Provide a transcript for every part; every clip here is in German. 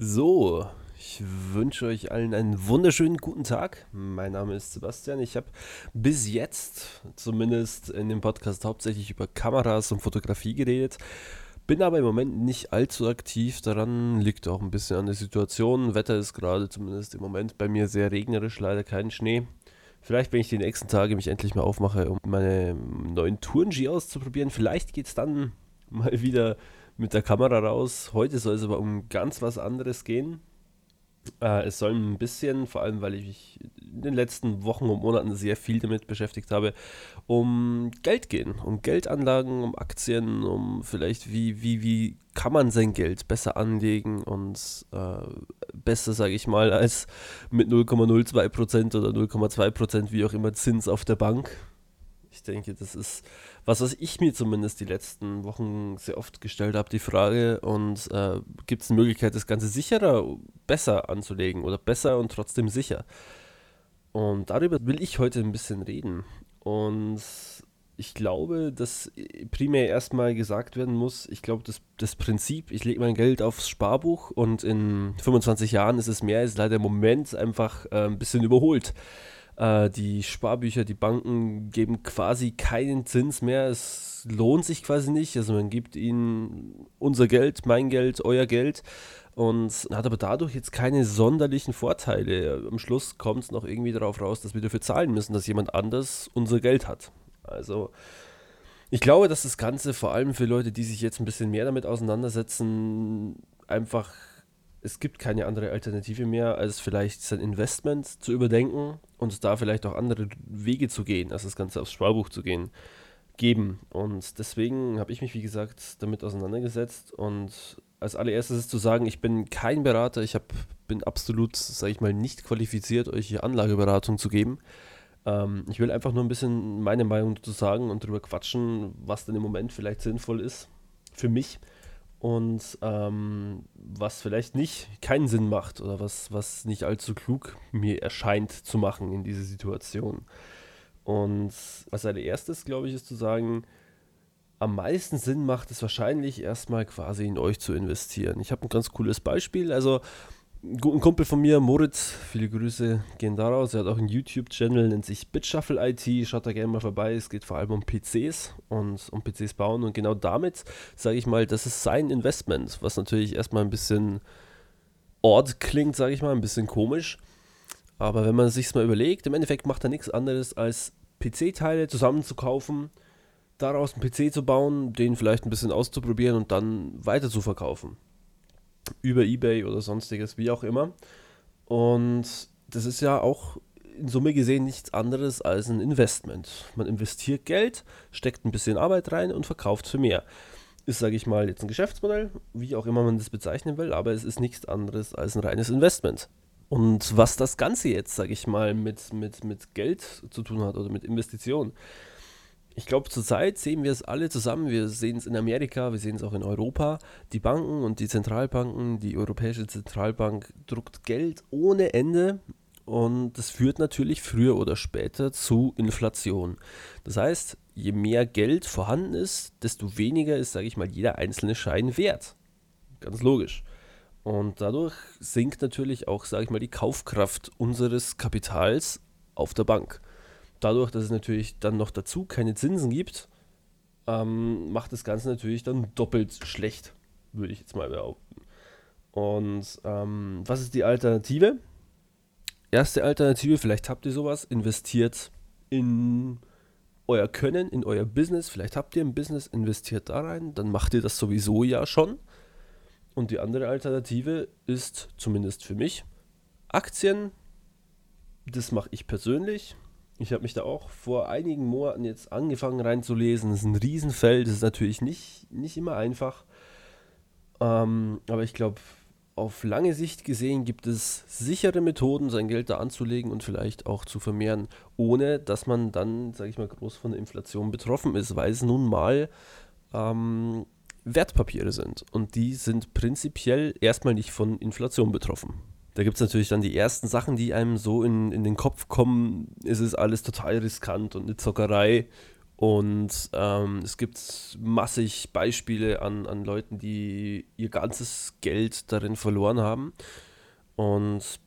So, ich wünsche euch allen einen wunderschönen guten Tag. Mein Name ist Sebastian. Ich habe bis jetzt zumindest in dem Podcast hauptsächlich über Kameras und Fotografie geredet. Bin aber im Moment nicht allzu aktiv daran, liegt auch ein bisschen an der Situation. Wetter ist gerade zumindest im Moment bei mir sehr regnerisch, leider kein Schnee. Vielleicht, wenn ich die nächsten Tage mich endlich mal aufmache, um meine neuen Touren-G auszuprobieren, vielleicht geht es dann mal wieder mit der Kamera raus. Heute soll es aber um ganz was anderes gehen. Äh, es soll ein bisschen, vor allem weil ich mich in den letzten Wochen und Monaten sehr viel damit beschäftigt habe, um Geld gehen, um Geldanlagen, um Aktien, um vielleicht wie, wie, wie kann man sein Geld besser anlegen und äh, besser, sage ich mal, als mit 0,02% oder 0,2%, wie auch immer, Zins auf der Bank. Ich denke, das ist was, was ich mir zumindest die letzten Wochen sehr oft gestellt habe, die Frage, und äh, gibt es eine Möglichkeit, das Ganze sicherer, besser anzulegen oder besser und trotzdem sicher? Und darüber will ich heute ein bisschen reden. Und ich glaube, dass primär erstmal gesagt werden muss, ich glaube, das, das Prinzip, ich lege mein Geld aufs Sparbuch und in 25 Jahren ist es mehr, ist leider im Moment einfach äh, ein bisschen überholt. Äh, die Sparbücher, die Banken geben quasi keinen Zins mehr. Es lohnt sich quasi nicht. Also man gibt ihnen unser Geld, mein Geld, euer Geld und hat aber dadurch jetzt keine sonderlichen Vorteile. Am Schluss kommt es noch irgendwie darauf raus, dass wir dafür zahlen müssen, dass jemand anders unser Geld hat. Also ich glaube, dass das Ganze vor allem für Leute, die sich jetzt ein bisschen mehr damit auseinandersetzen, einfach es gibt keine andere Alternative mehr, als vielleicht sein Investment zu überdenken und da vielleicht auch andere Wege zu gehen, als das Ganze aufs Sparbuch zu gehen, geben. Und deswegen habe ich mich, wie gesagt, damit auseinandergesetzt und als allererstes ist zu sagen, ich bin kein Berater, ich hab, bin absolut, sage ich mal, nicht qualifiziert, euch hier Anlageberatung zu geben. Ähm, ich will einfach nur ein bisschen meine Meinung dazu sagen und darüber quatschen, was denn im Moment vielleicht sinnvoll ist für mich und ähm, was vielleicht nicht keinen Sinn macht oder was, was nicht allzu klug mir erscheint zu machen in dieser Situation. Und als allererstes, glaube ich, ist zu sagen, am meisten Sinn macht es wahrscheinlich erstmal quasi in euch zu investieren. Ich habe ein ganz cooles Beispiel. Also ein Kumpel von mir, Moritz, viele Grüße gehen daraus. Er hat auch einen YouTube-Channel, nennt sich BitShuffle IT. Schaut da gerne mal vorbei. Es geht vor allem um PCs und um PCs bauen. Und genau damit sage ich mal, das ist sein Investment, was natürlich erstmal ein bisschen odd klingt, sage ich mal, ein bisschen komisch. Aber wenn man sich mal überlegt, im Endeffekt macht er nichts anderes als PC-Teile zusammenzukaufen, daraus einen PC zu bauen, den vielleicht ein bisschen auszuprobieren und dann weiter zu verkaufen über eBay oder sonstiges, wie auch immer. Und das ist ja auch in Summe gesehen nichts anderes als ein Investment. Man investiert Geld, steckt ein bisschen Arbeit rein und verkauft für mehr. Ist, sage ich mal, jetzt ein Geschäftsmodell, wie auch immer man das bezeichnen will, aber es ist nichts anderes als ein reines Investment. Und was das Ganze jetzt, sage ich mal, mit, mit, mit Geld zu tun hat oder mit Investitionen, ich glaube, zurzeit sehen wir es alle zusammen. Wir sehen es in Amerika, wir sehen es auch in Europa. Die Banken und die Zentralbanken, die Europäische Zentralbank druckt Geld ohne Ende und das führt natürlich früher oder später zu Inflation. Das heißt, je mehr Geld vorhanden ist, desto weniger ist, sage ich mal, jeder einzelne Schein wert. Ganz logisch. Und dadurch sinkt natürlich auch, sage ich mal, die Kaufkraft unseres Kapitals auf der Bank dadurch, dass es natürlich dann noch dazu keine Zinsen gibt, ähm, macht das Ganze natürlich dann doppelt schlecht, würde ich jetzt mal behaupten. Und ähm, was ist die Alternative? Erste Alternative, vielleicht habt ihr sowas, investiert in euer Können, in euer Business. Vielleicht habt ihr ein Business, investiert da rein, dann macht ihr das sowieso ja schon. Und die andere Alternative ist, zumindest für mich, Aktien. Das mache ich persönlich. Ich habe mich da auch vor einigen Monaten jetzt angefangen reinzulesen. Das ist ein Riesenfeld, das ist natürlich nicht, nicht immer einfach. Ähm, aber ich glaube, auf lange Sicht gesehen gibt es sichere Methoden, sein Geld da anzulegen und vielleicht auch zu vermehren, ohne dass man dann, sage ich mal, groß von der Inflation betroffen ist, weil es nun mal ähm, Wertpapiere sind. Und die sind prinzipiell erstmal nicht von Inflation betroffen. Da gibt es natürlich dann die ersten Sachen, die einem so in, in den Kopf kommen. Es ist alles total riskant und eine Zockerei. Und ähm, es gibt massig Beispiele an, an Leuten, die ihr ganzes Geld darin verloren haben. Und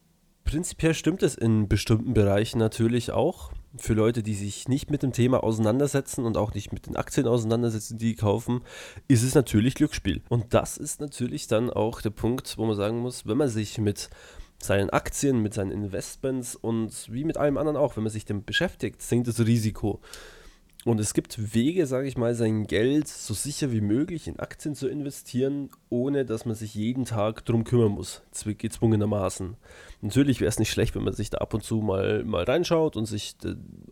prinzipiell stimmt es in bestimmten Bereichen natürlich auch. Für Leute, die sich nicht mit dem Thema auseinandersetzen und auch nicht mit den Aktien auseinandersetzen, die kaufen, ist es natürlich Glücksspiel. Und das ist natürlich dann auch der Punkt, wo man sagen muss, wenn man sich mit seinen Aktien, mit seinen Investments und wie mit allem anderen auch, wenn man sich damit beschäftigt, sinkt das Risiko. Und es gibt Wege, sage ich mal, sein Geld so sicher wie möglich in Aktien zu investieren, ohne dass man sich jeden Tag drum kümmern muss, gezwungenermaßen. Natürlich wäre es nicht schlecht, wenn man sich da ab und zu mal, mal reinschaut und sich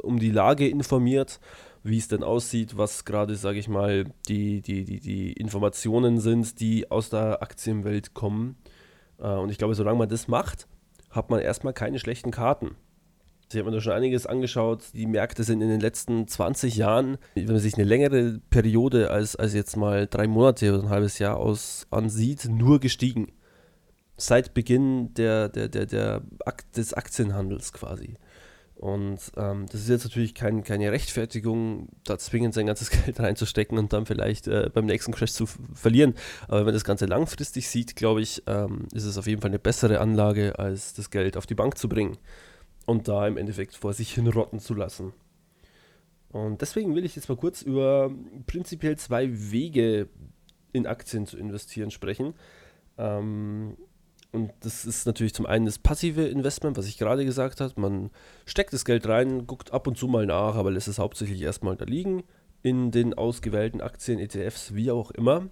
um die Lage informiert, wie es denn aussieht, was gerade, sage ich mal, die, die, die, die Informationen sind, die aus der Aktienwelt kommen. Äh, und ich glaube, solange man das macht, hat man erstmal keine schlechten Karten. Ich habe mir da schon einiges angeschaut. Die Märkte sind in den letzten 20 Jahren, wenn man sich eine längere Periode als, als jetzt mal drei Monate oder ein halbes Jahr aus ansieht, nur gestiegen. Seit Beginn der, der, der, der Akt des Aktienhandels quasi. Und ähm, das ist jetzt natürlich kein, keine Rechtfertigung, da zwingend sein ganzes Geld reinzustecken und dann vielleicht äh, beim nächsten Crash zu verlieren. Aber wenn man das Ganze langfristig sieht, glaube ich, ähm, ist es auf jeden Fall eine bessere Anlage, als das Geld auf die Bank zu bringen und da im Endeffekt vor sich hinrotten zu lassen. Und deswegen will ich jetzt mal kurz über prinzipiell zwei Wege in Aktien zu investieren sprechen. Ähm, und das ist natürlich zum einen das passive Investment, was ich gerade gesagt habe. Man steckt das Geld rein, guckt ab und zu mal nach, aber lässt es hauptsächlich erstmal da liegen in den ausgewählten Aktien, ETFs, wie auch immer.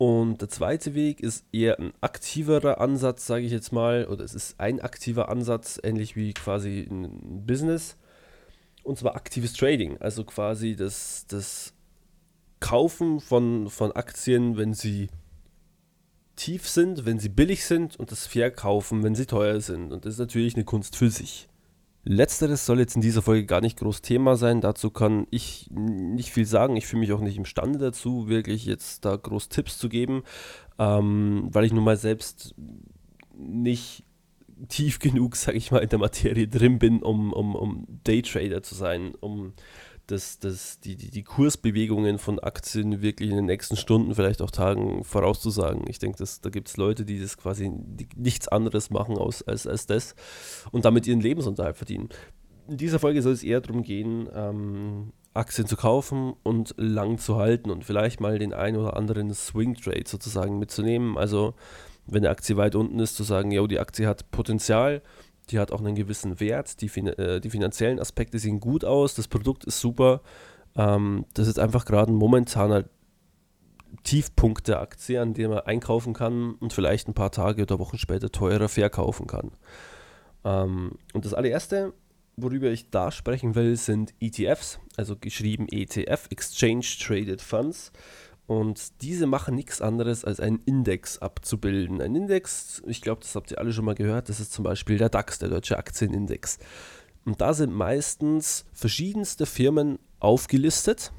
Und der zweite Weg ist eher ein aktiverer Ansatz, sage ich jetzt mal, oder es ist ein aktiver Ansatz, ähnlich wie quasi ein Business. Und zwar aktives Trading, also quasi das, das Kaufen von, von Aktien, wenn sie tief sind, wenn sie billig sind und das Verkaufen, wenn sie teuer sind. Und das ist natürlich eine Kunst für sich. Letzteres soll jetzt in dieser Folge gar nicht groß Thema sein. Dazu kann ich nicht viel sagen. Ich fühle mich auch nicht imstande dazu, wirklich jetzt da groß Tipps zu geben, ähm, weil ich nun mal selbst nicht tief genug, sage ich mal, in der Materie drin bin, um, um, um Daytrader zu sein, um das, das, die, die, die Kursbewegungen von Aktien wirklich in den nächsten Stunden, vielleicht auch Tagen vorauszusagen. Ich denke, da gibt es Leute, die das quasi die nichts anderes machen aus, als, als das und damit ihren Lebensunterhalt verdienen. In dieser Folge soll es eher darum gehen, ähm, Aktien zu kaufen und lang zu halten und vielleicht mal den einen oder anderen Swing Trade sozusagen mitzunehmen. Also wenn eine Aktie weit unten ist, zu sagen, jo, die Aktie hat Potenzial, die hat auch einen gewissen Wert, die, äh, die finanziellen Aspekte sehen gut aus, das Produkt ist super. Ähm, das ist einfach gerade ein momentaner Tiefpunkt der Aktie, an dem man einkaufen kann und vielleicht ein paar Tage oder Wochen später teurer verkaufen kann. Ähm, und das allererste, worüber ich da sprechen will, sind ETFs, also geschrieben ETF, Exchange Traded Funds. Und diese machen nichts anderes, als einen Index abzubilden. Ein Index, ich glaube, das habt ihr alle schon mal gehört, das ist zum Beispiel der DAX, der Deutsche Aktienindex. Und da sind meistens verschiedenste Firmen aufgelistet.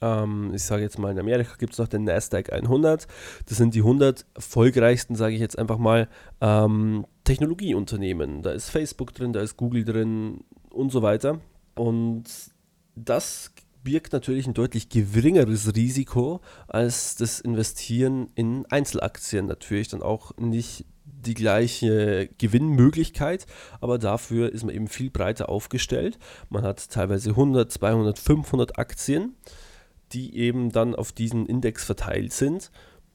Ähm, ich sage jetzt mal, in Amerika gibt es noch den NASDAQ 100. Das sind die 100 erfolgreichsten, sage ich jetzt einfach mal, ähm, Technologieunternehmen. Da ist Facebook drin, da ist Google drin und so weiter. Und das birgt natürlich ein deutlich geringeres Risiko als das Investieren in Einzelaktien. Natürlich dann auch nicht die gleiche Gewinnmöglichkeit, aber dafür ist man eben viel breiter aufgestellt. Man hat teilweise 100, 200, 500 Aktien, die eben dann auf diesen Index verteilt sind.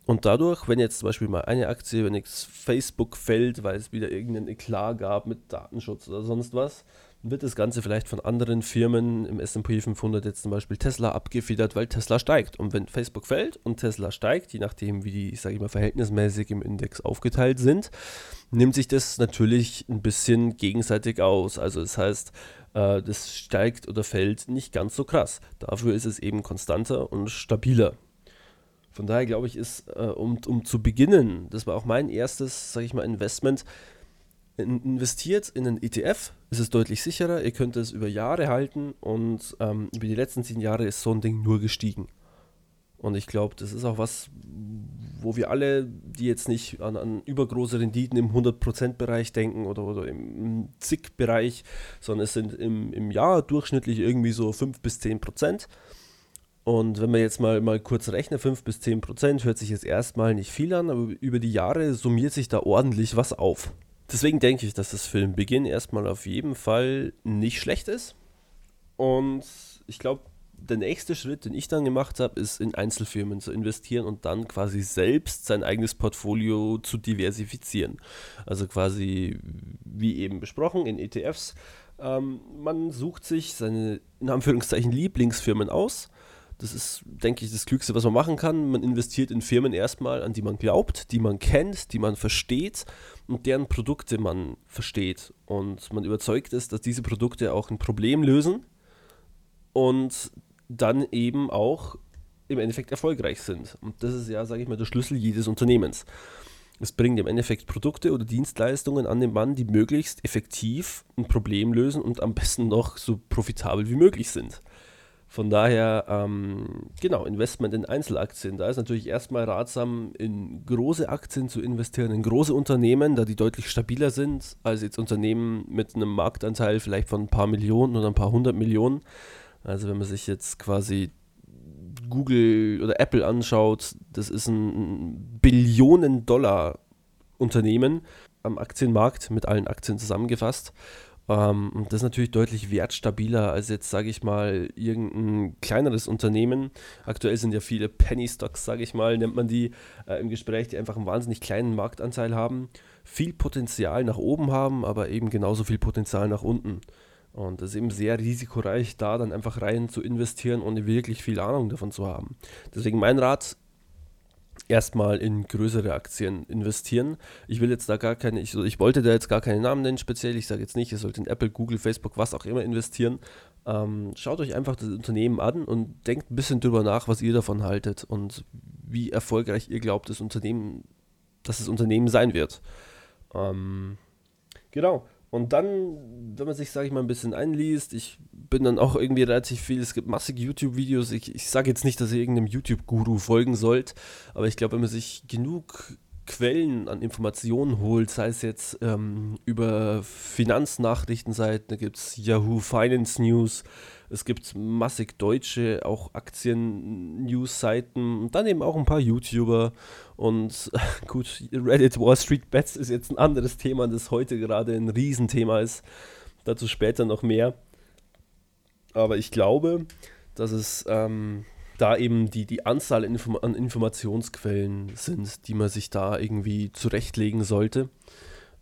Und dadurch, wenn jetzt zum Beispiel mal eine Aktie, wenn jetzt Facebook fällt, weil es wieder irgendeinen Eklat gab mit Datenschutz oder sonst was, wird das Ganze vielleicht von anderen Firmen im SP 500 jetzt zum Beispiel Tesla abgefedert, weil Tesla steigt. Und wenn Facebook fällt und Tesla steigt, je nachdem, wie die, ich sage immer, verhältnismäßig im Index aufgeteilt sind, nimmt sich das natürlich ein bisschen gegenseitig aus. Also das heißt, äh, das steigt oder fällt nicht ganz so krass. Dafür ist es eben konstanter und stabiler. Von daher glaube ich, ist, äh, um, um zu beginnen, das war auch mein erstes, sage ich mal, Investment, investiert in einen ETF, ist es deutlich sicherer, ihr könnt es über Jahre halten und ähm, über die letzten zehn Jahre ist so ein Ding nur gestiegen. Und ich glaube, das ist auch was, wo wir alle, die jetzt nicht an, an übergroße Renditen im 100%-Bereich denken oder, oder im Zig-Bereich, sondern es sind im, im Jahr durchschnittlich irgendwie so 5 bis 10%. Und wenn man jetzt mal, mal kurz rechnet, 5 bis 10% hört sich jetzt erstmal nicht viel an, aber über die Jahre summiert sich da ordentlich was auf. Deswegen denke ich, dass das für den Beginn erstmal auf jeden Fall nicht schlecht ist. Und ich glaube, der nächste Schritt, den ich dann gemacht habe, ist in Einzelfirmen zu investieren und dann quasi selbst sein eigenes Portfolio zu diversifizieren. Also quasi, wie eben besprochen, in ETFs. Ähm, man sucht sich seine, in Anführungszeichen, Lieblingsfirmen aus. Das ist, denke ich, das Klügste, was man machen kann. Man investiert in Firmen erstmal, an die man glaubt, die man kennt, die man versteht und deren Produkte man versteht. Und man überzeugt ist, dass diese Produkte auch ein Problem lösen und dann eben auch im Endeffekt erfolgreich sind. Und das ist ja, sage ich mal, der Schlüssel jedes Unternehmens. Es bringt im Endeffekt Produkte oder Dienstleistungen an den Mann, die möglichst effektiv ein Problem lösen und am besten noch so profitabel wie möglich sind. Von daher, ähm, genau, Investment in Einzelaktien. Da ist natürlich erstmal ratsam, in große Aktien zu investieren, in große Unternehmen, da die deutlich stabiler sind als jetzt Unternehmen mit einem Marktanteil vielleicht von ein paar Millionen oder ein paar hundert Millionen. Also wenn man sich jetzt quasi Google oder Apple anschaut, das ist ein Billionen-Dollar-Unternehmen am Aktienmarkt mit allen Aktien zusammengefasst. Ähm, und das ist natürlich deutlich wertstabiler als jetzt, sage ich mal, irgendein kleineres Unternehmen. Aktuell sind ja viele Penny Stocks, sage ich mal, nennt man die äh, im Gespräch, die einfach einen wahnsinnig kleinen Marktanteil haben, viel Potenzial nach oben haben, aber eben genauso viel Potenzial nach unten. Und es ist eben sehr risikoreich, da dann einfach rein zu investieren, ohne wirklich viel Ahnung davon zu haben. Deswegen mein Rat, erstmal in größere Aktien investieren. Ich will jetzt da gar keine, ich, ich wollte da jetzt gar keine Namen nennen speziell. Ich sage jetzt nicht, ihr sollt in Apple, Google, Facebook, was auch immer investieren. Ähm, schaut euch einfach das Unternehmen an und denkt ein bisschen drüber nach, was ihr davon haltet und wie erfolgreich ihr glaubt, das Unternehmen, dass das Unternehmen sein wird. Ähm, genau. Und dann, wenn man sich, sage ich mal, ein bisschen einliest, ich bin dann auch irgendwie relativ viel, es gibt massig YouTube-Videos, ich, ich sage jetzt nicht, dass ihr irgendeinem YouTube-Guru folgen sollt, aber ich glaube, wenn man sich genug Quellen an Informationen holt, sei es jetzt ähm, über Finanznachrichtenseiten, da gibt es Yahoo Finance News, es gibt massig deutsche, auch Aktien-News-Seiten und dann eben auch ein paar YouTuber. Und gut, Reddit Wall Street Bets ist jetzt ein anderes Thema, das heute gerade ein Riesenthema ist. Dazu später noch mehr. Aber ich glaube, dass es ähm, da eben die, die Anzahl an Informationsquellen sind, die man sich da irgendwie zurechtlegen sollte.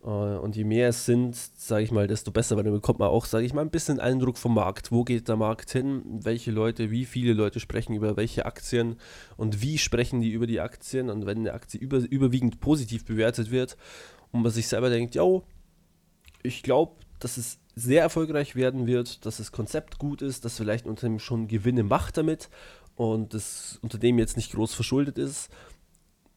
Äh, und je mehr es sind, sage ich mal, desto besser, weil dann bekommt man auch, sage ich mal, ein bisschen Eindruck vom Markt. Wo geht der Markt hin? Welche Leute, wie viele Leute sprechen über welche Aktien und wie sprechen die über die Aktien? Und wenn eine Aktie über, überwiegend positiv bewertet wird und man sich selber denkt, ja, ich glaube, dass es sehr erfolgreich werden wird, dass das Konzept gut ist, dass vielleicht ein Unternehmen schon Gewinne macht damit und das Unternehmen jetzt nicht groß verschuldet ist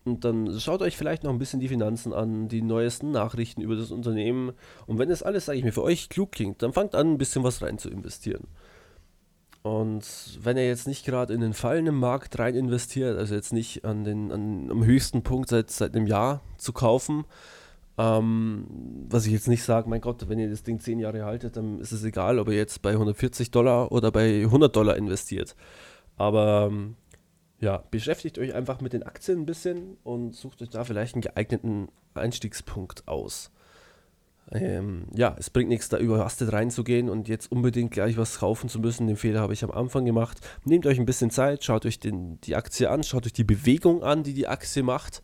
und dann schaut euch vielleicht noch ein bisschen die Finanzen an, die neuesten Nachrichten über das Unternehmen. Und wenn das alles, sage ich mir, für euch klug klingt, dann fangt an, ein bisschen was rein zu investieren. Und wenn ihr jetzt nicht gerade in den fallenden Markt rein investiert, also jetzt nicht an den, an, am höchsten Punkt seit, seit einem Jahr zu kaufen, ähm, was ich jetzt nicht sage, mein Gott, wenn ihr das Ding 10 Jahre haltet, dann ist es egal, ob ihr jetzt bei 140 Dollar oder bei 100 Dollar investiert. Aber ähm, ja, beschäftigt euch einfach mit den Aktien ein bisschen und sucht euch da vielleicht einen geeigneten Einstiegspunkt aus. Ähm, ja, es bringt nichts, da überhastet reinzugehen und jetzt unbedingt gleich was kaufen zu müssen. Den Fehler habe ich am Anfang gemacht. Nehmt euch ein bisschen Zeit, schaut euch den, die Aktie an, schaut euch die Bewegung an, die die Aktie macht.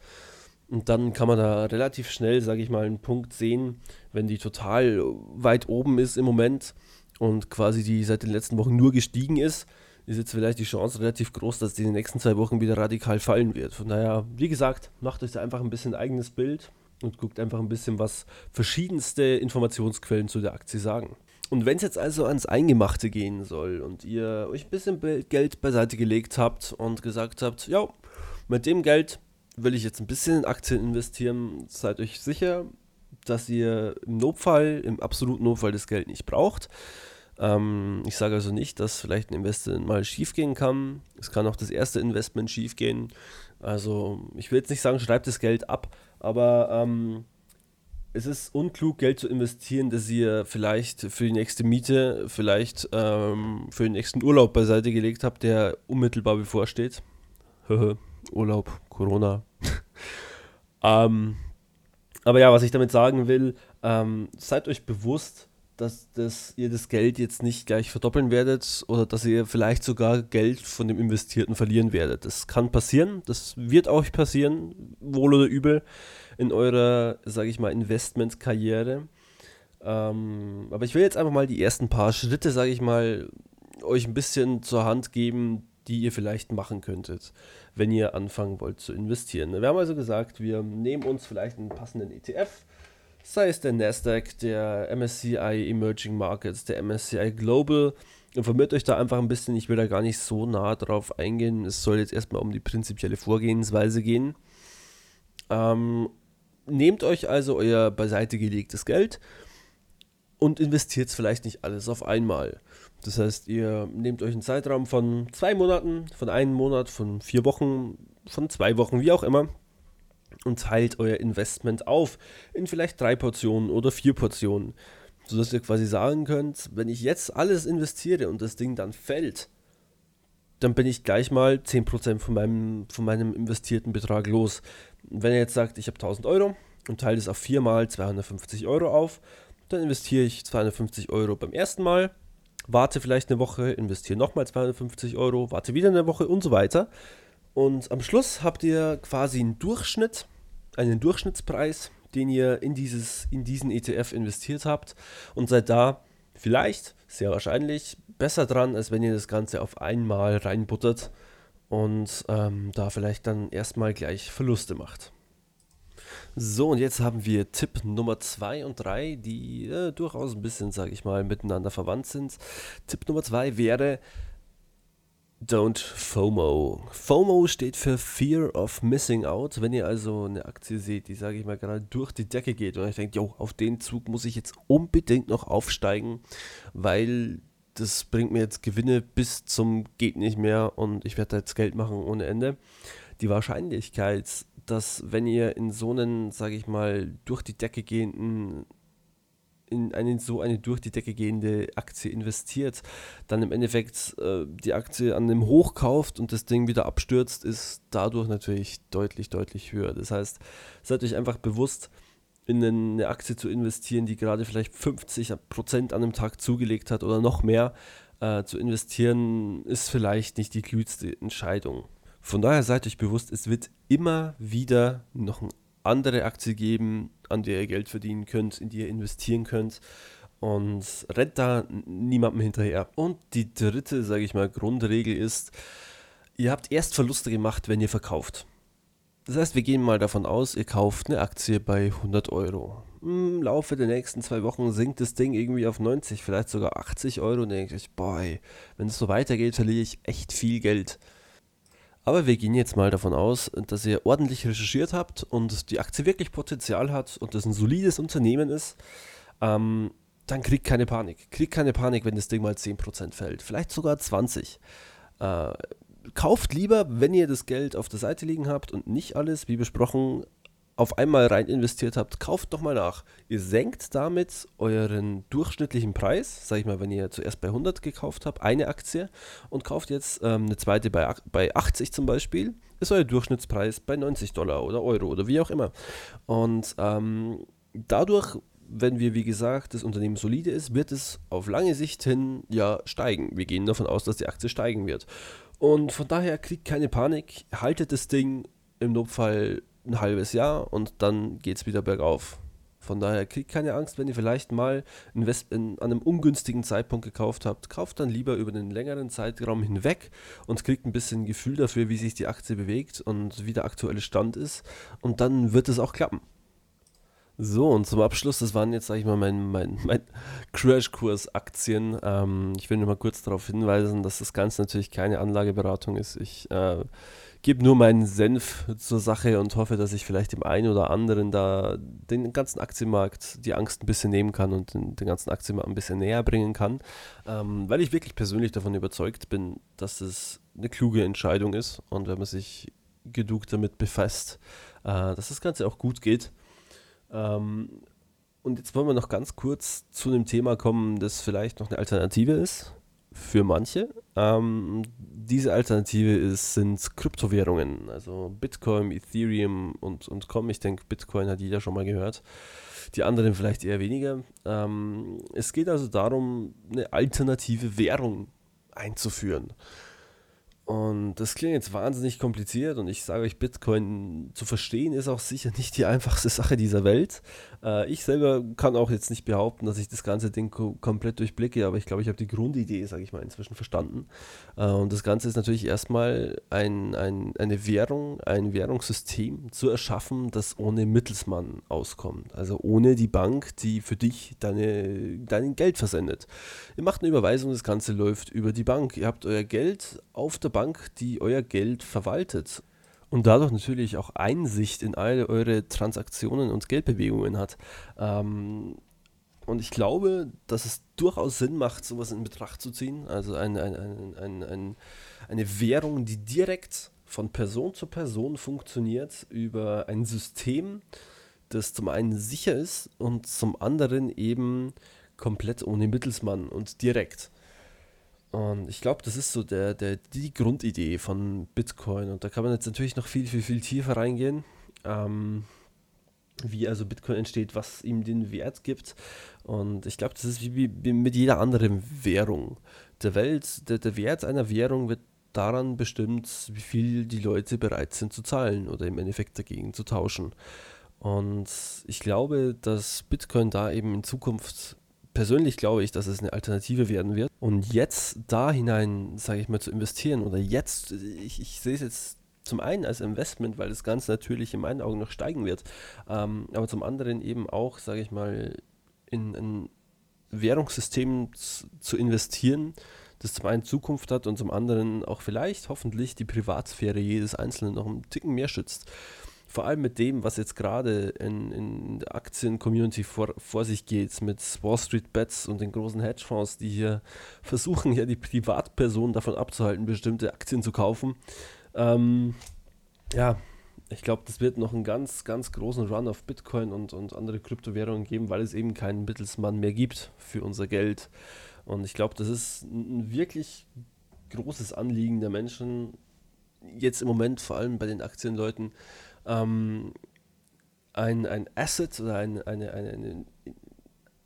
Und dann kann man da relativ schnell, sage ich mal, einen Punkt sehen, wenn die total weit oben ist im Moment und quasi die seit den letzten Wochen nur gestiegen ist ist jetzt vielleicht die Chance relativ groß, dass die in den nächsten zwei Wochen wieder radikal fallen wird. Von daher, wie gesagt, macht euch da einfach ein bisschen eigenes Bild und guckt einfach ein bisschen, was verschiedenste Informationsquellen zu der Aktie sagen. Und wenn es jetzt also ans Eingemachte gehen soll und ihr euch ein bisschen Geld beiseite gelegt habt und gesagt habt, ja, mit dem Geld will ich jetzt ein bisschen in Aktien investieren, seid euch sicher, dass ihr im Notfall, im absoluten Notfall das Geld nicht braucht Ähm, ich sage also nicht, dass vielleicht ein Investment mal schief gehen kann. Es kann auch das erste Investment schief gehen. Also ich will jetzt nicht sagen, schreibt das Geld ab, aber ähm, es ist unklug, Geld zu investieren, das ihr vielleicht für die nächste Miete, vielleicht ähm, für den nächsten Urlaub beiseite gelegt habt, der unmittelbar bevorsteht. Urlaub, Corona. ähm, aber ja, was ich damit sagen will, ähm, seid euch bewusst, dass, dass ihr das Geld jetzt nicht gleich verdoppeln werdet oder dass ihr vielleicht sogar Geld von dem Investierten verlieren werdet. Das kann passieren, das wird auch passieren, wohl oder übel, in eurer, sage ich mal, Investmentkarriere. Ähm, aber ich will jetzt einfach mal die ersten paar Schritte, sage ich mal, euch ein bisschen zur Hand geben, die ihr vielleicht machen könntet, wenn ihr anfangen wollt zu investieren. Wir haben also gesagt, wir nehmen uns vielleicht einen passenden ETF, sei es der Nasdaq, der MSCI Emerging Markets, der MSCI Global. Informiert euch da einfach ein bisschen, ich will da gar nicht so nah drauf eingehen. Es soll jetzt erstmal um die prinzipielle Vorgehensweise gehen. Ähm, nehmt euch also euer beiseite gelegtes Geld und investiert es vielleicht nicht alles auf einmal. Das heißt, ihr nehmt euch einen Zeitraum von zwei Monaten, von einem Monat, von vier Wochen, von zwei Wochen, wie auch immer und teilt euer Investment auf in vielleicht drei Portionen oder vier Portionen, sodass ihr quasi sagen könnt, wenn ich jetzt alles investiere und das Ding dann fällt, dann bin ich gleich mal 10% von meinem, von meinem investierten Betrag los. Wenn ihr jetzt sagt, ich habe 1000 Euro und teile es auf viermal 250 Euro auf, dann investiere ich 250 Euro beim ersten Mal, warte vielleicht eine Woche, investiere nochmal 250 Euro, warte wieder eine Woche und so weiter. Und am Schluss habt ihr quasi einen Durchschnitt, einen Durchschnittspreis, den ihr in, dieses, in diesen ETF investiert habt und seid da vielleicht, sehr wahrscheinlich, besser dran, als wenn ihr das Ganze auf einmal reinbuttert und ähm, da vielleicht dann erstmal gleich Verluste macht. So, und jetzt haben wir Tipp Nummer 2 und 3, die äh, durchaus ein bisschen, sage ich mal, miteinander verwandt sind. Tipp Nummer 2 wäre, Don't FOMO. FOMO steht für Fear of Missing Out. Wenn ihr also eine Aktie seht, die, sage ich mal, gerade durch die Decke geht und euch denkt, jo, auf den Zug muss ich jetzt unbedingt noch aufsteigen, weil das bringt mir jetzt Gewinne bis zum geht nicht mehr und ich werde jetzt Geld machen ohne Ende. Die Wahrscheinlichkeit, dass wenn ihr in so einen, sage ich mal, durch die Decke gehenden in eine, so eine durch die Decke gehende Aktie investiert, dann im Endeffekt äh, die Aktie an dem Hoch kauft und das Ding wieder abstürzt, ist dadurch natürlich deutlich, deutlich höher. Das heißt, seid euch einfach bewusst, in eine Aktie zu investieren, die gerade vielleicht 50% an einem Tag zugelegt hat oder noch mehr, äh, zu investieren, ist vielleicht nicht die klügste Entscheidung. Von daher seid euch bewusst, es wird immer wieder noch ein andere Aktie geben, an der ihr Geld verdienen könnt, in die ihr investieren könnt und rennt da niemandem hinterher. Und die dritte, sage ich mal, Grundregel ist, ihr habt erst Verluste gemacht, wenn ihr verkauft. Das heißt, wir gehen mal davon aus, ihr kauft eine Aktie bei 100 Euro. Im Laufe der nächsten zwei Wochen sinkt das Ding irgendwie auf 90, vielleicht sogar 80 Euro und denke ich, boy, wenn es so weitergeht, verliere ich echt viel Geld. Aber wir gehen jetzt mal davon aus, dass ihr ordentlich recherchiert habt und die Aktie wirklich Potenzial hat und das ein solides Unternehmen ist. Ähm, dann kriegt keine Panik. Kriegt keine Panik, wenn das Ding mal 10% fällt. Vielleicht sogar 20%. Äh, kauft lieber, wenn ihr das Geld auf der Seite liegen habt und nicht alles, wie besprochen, auf einmal rein investiert habt, kauft doch mal nach. Ihr senkt damit euren durchschnittlichen Preis, sag ich mal, wenn ihr zuerst bei 100 gekauft habt, eine Aktie und kauft jetzt ähm, eine zweite bei, bei 80 zum Beispiel, ist euer Durchschnittspreis bei 90 Dollar oder Euro oder wie auch immer. Und ähm, dadurch, wenn wir, wie gesagt, das Unternehmen solide ist, wird es auf lange Sicht hin ja steigen. Wir gehen davon aus, dass die Aktie steigen wird. Und von daher kriegt keine Panik, haltet das Ding im Notfall ein halbes Jahr und dann geht es wieder bergauf. Von daher kriegt keine Angst, wenn ihr vielleicht mal Invest in, an einem ungünstigen Zeitpunkt gekauft habt. Kauft dann lieber über einen längeren Zeitraum hinweg und kriegt ein bisschen Gefühl dafür, wie sich die Aktie bewegt und wie der aktuelle Stand ist. Und dann wird es auch klappen. So, und zum Abschluss, das waren jetzt, sage ich mal, mein, mein, mein Crashkurs-Aktien. Ähm, ich will nur mal kurz darauf hinweisen, dass das Ganze natürlich keine Anlageberatung ist. Ich äh, gebe nur meinen Senf zur Sache und hoffe, dass ich vielleicht dem einen oder anderen da den ganzen Aktienmarkt die Angst ein bisschen nehmen kann und den, den ganzen Aktienmarkt ein bisschen näher bringen kann, ähm, weil ich wirklich persönlich davon überzeugt bin, dass es eine kluge Entscheidung ist und wenn man sich genug damit befasst, äh, dass das Ganze auch gut geht. Ähm, und jetzt wollen wir noch ganz kurz zu einem Thema kommen, das vielleicht noch eine Alternative ist für manche. Ähm, diese Alternative ist, sind Kryptowährungen, also Bitcoin, Ethereum und, und Com. Ich denke, Bitcoin hat jeder schon mal gehört. Die anderen vielleicht eher weniger. Ähm, es geht also darum, eine alternative Währung einzuführen. Und das klingt jetzt wahnsinnig kompliziert und ich sage euch, Bitcoin zu verstehen ist auch sicher nicht die einfachste Sache dieser Welt. Äh, ich selber kann auch jetzt nicht behaupten, dass ich das ganze Ding ko komplett durchblicke, aber ich glaube, ich habe die Grundidee, sage ich mal, inzwischen verstanden. Äh, und das Ganze ist natürlich erstmal ein, ein, eine Währung, ein Währungssystem zu erschaffen, das ohne Mittelsmann auskommt. Also ohne die Bank, die für dich deine, dein Geld versendet. Ihr macht eine Überweisung, das Ganze läuft über die Bank. Ihr habt euer Geld auf der Bank, die euer Geld verwaltet und dadurch natürlich auch Einsicht in alle eure Transaktionen und Geldbewegungen hat. Ähm, und ich glaube, dass es durchaus Sinn macht, sowas in Betracht zu ziehen. Also ein, ein, ein, eine Währung, die direkt von Person zu Person funktioniert über ein System, das zum einen sicher ist und zum anderen eben komplett ohne Mittelsmann und direkt. Und ich glaube, das ist so der, der, die Grundidee von Bitcoin. Und da kann man jetzt natürlich noch viel, viel, viel tiefer reingehen. Ähm, wie also Bitcoin entsteht, was ihm den Wert gibt. Und ich glaube, das ist wie, wie, mit jeder anderen Währung der Welt. Der, der Wert einer Währung wird daran bestimmt, wie viel die Leute bereit sind zu zahlen oder im Endeffekt dagegen zu tauschen. Und ich glaube, dass Bitcoin da eben in Zukunft persönlich glaube ich, dass es eine Alternative werden wird. Und jetzt da hinein, sage ich mal, zu investieren oder jetzt, ich, ich sehe es jetzt zum einen als Investment, weil das Ganze natürlich in meinen Augen noch steigen wird, ähm, aber zum anderen eben auch, sage ich mal, in ein Währungssystem zu investieren, das zum einen Zukunft hat und zum anderen auch vielleicht hoffentlich die Privatsphäre jedes Einzelnen noch einen Ticken mehr schützt vor allem mit dem, was jetzt gerade in, in der Aktien-Community vor, vor sich geht, mit Wall Street Bets und den großen Hedgefonds, die hier versuchen, ja die Privatpersonen davon abzuhalten, bestimmte Aktien zu kaufen. Ähm, ja, ich glaube, das wird noch einen ganz, ganz großen Run auf Bitcoin und, und andere Kryptowährungen geben, weil es eben keinen Mittelsmann mehr gibt für unser Geld. Und ich glaube, das ist ein wirklich großes Anliegen der Menschen, jetzt im Moment vor allem bei den Aktienleuten, ähm, ein, ein Asset oder eine, eine, eine, eine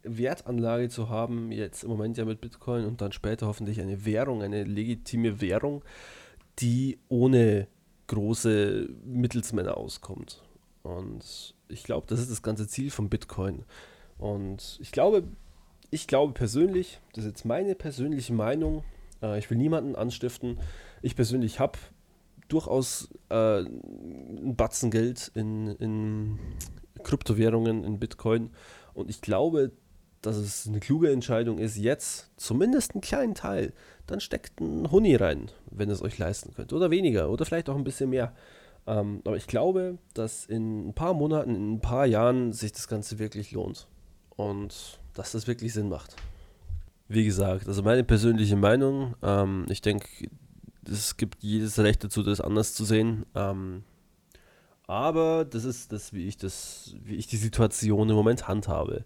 Wertanlage zu haben, jetzt im Moment ja mit Bitcoin und dann später hoffentlich eine Währung, eine legitime Währung, die ohne große Mittelsmänner auskommt. Und ich glaube, das ist das ganze Ziel von Bitcoin. Und ich glaube, ich glaube persönlich, das ist jetzt meine persönliche Meinung, äh, ich will niemanden anstiften. Ich persönlich habe durchaus äh, ein Batzen Geld in, in Kryptowährungen, in Bitcoin. Und ich glaube, dass es eine kluge Entscheidung ist, jetzt zumindest einen kleinen Teil, dann steckt ein Huni rein, wenn es euch leisten könnt. Oder weniger, oder vielleicht auch ein bisschen mehr. Ähm, aber ich glaube, dass in ein paar Monaten, in ein paar Jahren sich das Ganze wirklich lohnt. Und dass das wirklich Sinn macht. Wie gesagt, also meine persönliche Meinung, ähm, ich denke, es gibt jedes Recht dazu, das anders zu sehen. Ähm, aber das ist das, wie ich das, wie ich die Situation im Moment handhabe.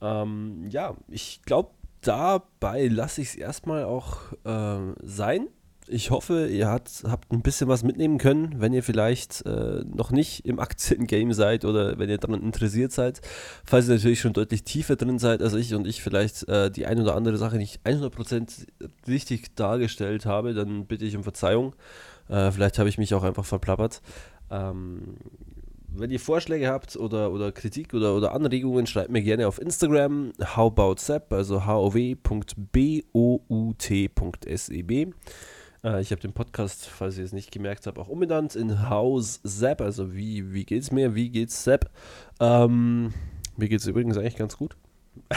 Ähm, ja, ich glaube, dabei lasse ich es erstmal auch äh, sein ich hoffe, ihr hat, habt ein bisschen was mitnehmen können, wenn ihr vielleicht äh, noch nicht im Aktiengame seid oder wenn ihr daran interessiert seid. Falls ihr natürlich schon deutlich tiefer drin seid als ich und ich vielleicht äh, die ein oder andere Sache nicht 100% richtig dargestellt habe, dann bitte ich um Verzeihung. Äh, vielleicht habe ich mich auch einfach verplappert. Ähm, wenn ihr Vorschläge habt oder, oder Kritik oder, oder Anregungen, schreibt mir gerne auf Instagram howaboutsep, also hov.bout.seb. Äh, ich habe den Podcast, falls ihr es nicht gemerkt habt, auch umbenannt in House Zap. Also wie, wie geht's mir? Wie geht's Zap? Ähm, mir geht's übrigens eigentlich ganz gut.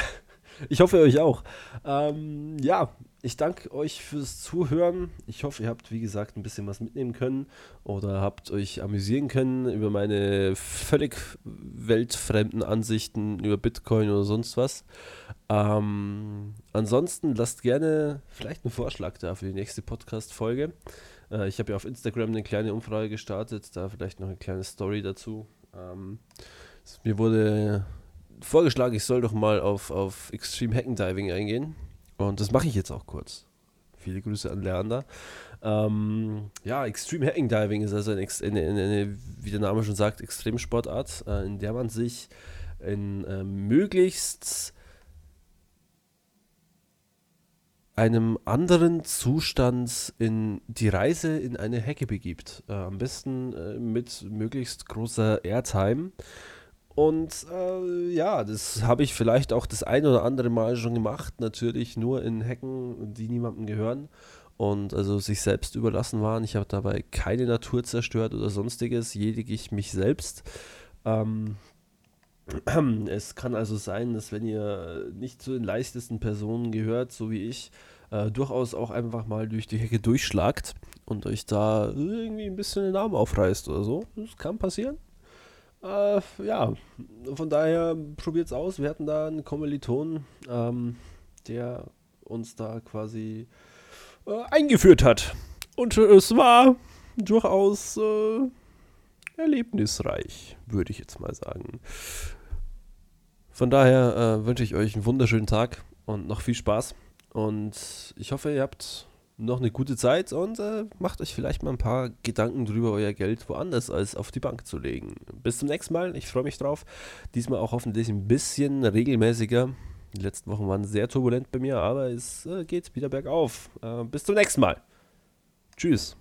Ich hoffe euch auch. Ähm, ja, ich danke euch fürs Zuhören. Ich hoffe, ihr habt, wie gesagt, ein bisschen was mitnehmen können oder habt euch amüsieren können über meine völlig weltfremden Ansichten über Bitcoin oder sonst was. Ähm, ansonsten lasst gerne vielleicht einen Vorschlag da für die nächste Podcast-Folge. Äh, ich habe ja auf Instagram eine kleine Umfrage gestartet, da vielleicht noch eine kleine Story dazu. Ähm, mir wurde vorgeschlagen, ich soll doch mal auf, auf Extreme Hacken Diving eingehen. Und das mache ich jetzt auch kurz. Viele Grüße an Leander. Ähm, ja, Extreme Hacking Diving ist also eine, eine, eine, wie der Name schon sagt, Extremsportart, äh, in der man sich in äh, möglichst einem anderen Zustand in die Reise in eine Hecke begibt. Äh, am besten äh, mit möglichst großer Airtime. Und äh, ja, das habe ich vielleicht auch das ein oder andere Mal schon gemacht. Natürlich nur in Hecken, die niemandem gehören und also sich selbst überlassen waren. Ich habe dabei keine Natur zerstört oder sonstiges, ich mich selbst. Ähm, es kann also sein, dass wenn ihr nicht zu den leistesten Personen gehört, so wie ich, äh, durchaus auch einfach mal durch die Hecke durchschlagt und euch da irgendwie ein bisschen den Arm aufreißt oder so. Das kann passieren. Äh, ja, von daher probiert es aus. Wir hatten da einen Kommiliton, ähm, der uns da quasi äh, eingeführt hat. Und es war durchaus äh, erlebnisreich, würde ich jetzt mal sagen. Von daher äh, wünsche ich euch einen wunderschönen Tag und noch viel Spaß. Und ich hoffe, ihr habt noch eine gute Zeit und äh, macht euch vielleicht mal ein paar Gedanken drüber, euer Geld woanders als auf die Bank zu legen. Bis zum nächsten Mal, ich freue mich drauf. Diesmal auch hoffentlich ein bisschen regelmäßiger. Die letzten Wochen waren sehr turbulent bei mir, aber es äh, geht wieder bergauf. Äh, bis zum nächsten Mal. Tschüss.